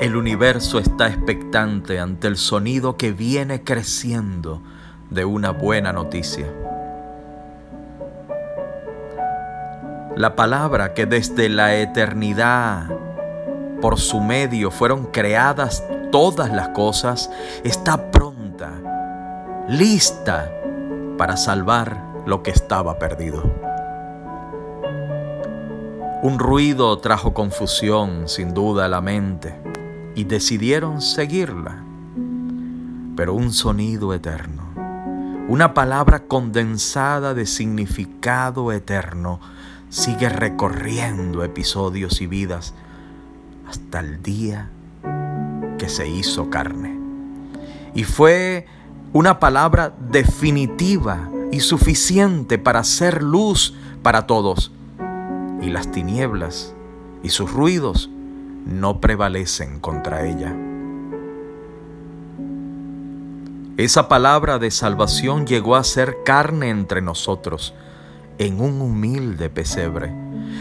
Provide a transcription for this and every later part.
El universo está expectante ante el sonido que viene creciendo de una buena noticia. La palabra que desde la eternidad por su medio fueron creadas todas las cosas está pronta, lista para salvar lo que estaba perdido. Un ruido trajo confusión sin duda a la mente y decidieron seguirla. Pero un sonido eterno, una palabra condensada de significado eterno, sigue recorriendo episodios y vidas hasta el día que se hizo carne. Y fue una palabra definitiva y suficiente para ser luz para todos. Y las tinieblas y sus ruidos no prevalecen contra ella. Esa palabra de salvación llegó a ser carne entre nosotros, en un humilde pesebre,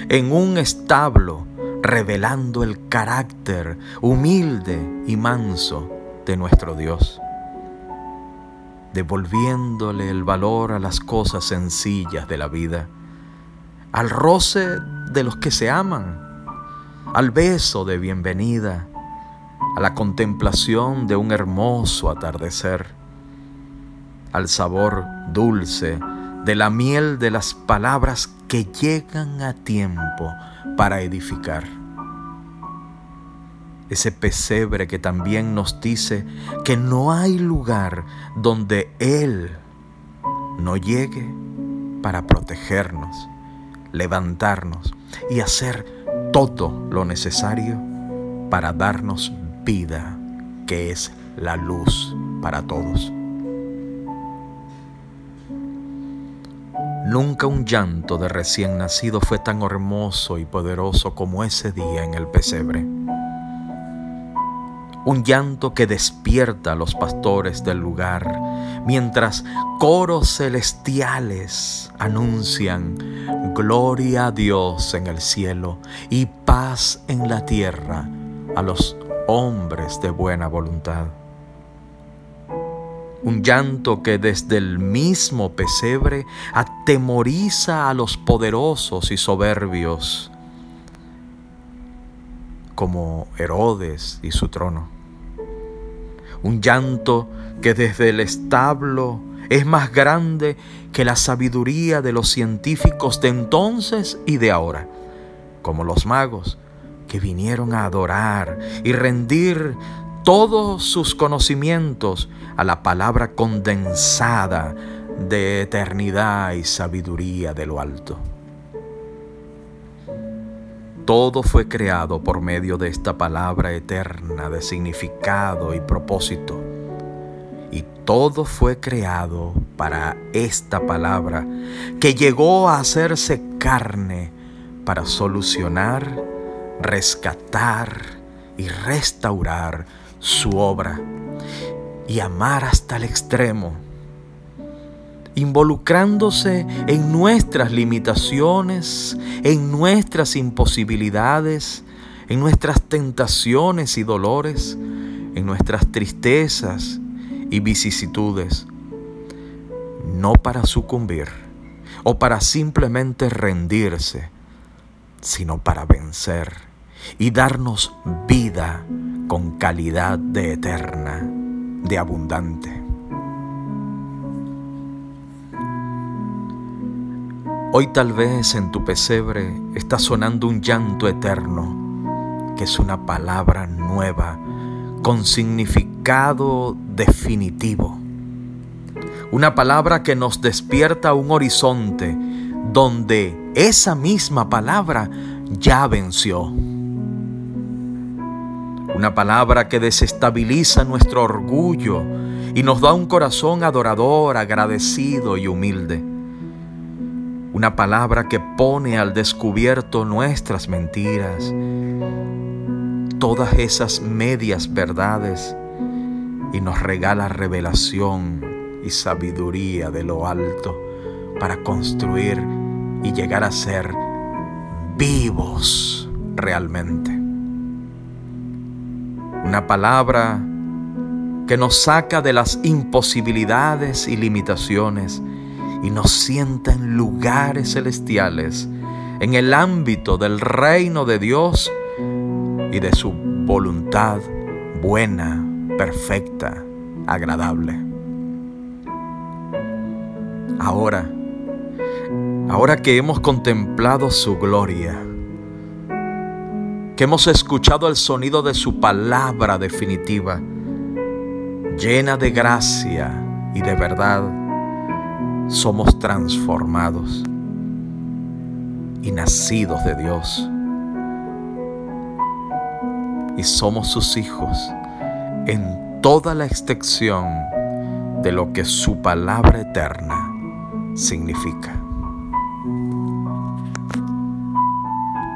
en un establo, revelando el carácter humilde y manso de nuestro Dios, devolviéndole el valor a las cosas sencillas de la vida, al roce de los que se aman, al beso de bienvenida, a la contemplación de un hermoso atardecer, al sabor dulce de la miel de las palabras que llegan a tiempo para edificar. Ese pesebre que también nos dice que no hay lugar donde Él no llegue para protegernos, levantarnos y hacer todo lo necesario para darnos vida, que es la luz para todos. Nunca un llanto de recién nacido fue tan hermoso y poderoso como ese día en el pesebre. Un llanto que despierta a los pastores del lugar, mientras coros celestiales anuncian gloria a Dios en el cielo y paz en la tierra a los hombres de buena voluntad. Un llanto que desde el mismo pesebre atemoriza a los poderosos y soberbios, como Herodes y su trono. Un llanto que desde el establo es más grande que la sabiduría de los científicos de entonces y de ahora, como los magos que vinieron a adorar y rendir todos sus conocimientos a la palabra condensada de eternidad y sabiduría de lo alto. Todo fue creado por medio de esta palabra eterna de significado y propósito. Y todo fue creado para esta palabra que llegó a hacerse carne para solucionar, rescatar y restaurar su obra y amar hasta el extremo, involucrándose en nuestras limitaciones, en nuestras imposibilidades, en nuestras tentaciones y dolores, en nuestras tristezas y vicisitudes, no para sucumbir o para simplemente rendirse, sino para vencer y darnos vida con calidad de eterna, de abundante. Hoy tal vez en tu pesebre está sonando un llanto eterno, que es una palabra nueva con significado definitivo. Una palabra que nos despierta un horizonte donde esa misma palabra ya venció. Una palabra que desestabiliza nuestro orgullo y nos da un corazón adorador, agradecido y humilde. Una palabra que pone al descubierto nuestras mentiras, todas esas medias verdades y nos regala revelación y sabiduría de lo alto para construir y llegar a ser vivos realmente. Una palabra que nos saca de las imposibilidades y limitaciones y nos sienta en lugares celestiales, en el ámbito del reino de Dios y de su voluntad buena, perfecta, agradable. Ahora, ahora que hemos contemplado su gloria, que hemos escuchado el sonido de su palabra definitiva, llena de gracia y de verdad, somos transformados y nacidos de Dios. Y somos sus hijos en toda la extensión de lo que su palabra eterna significa.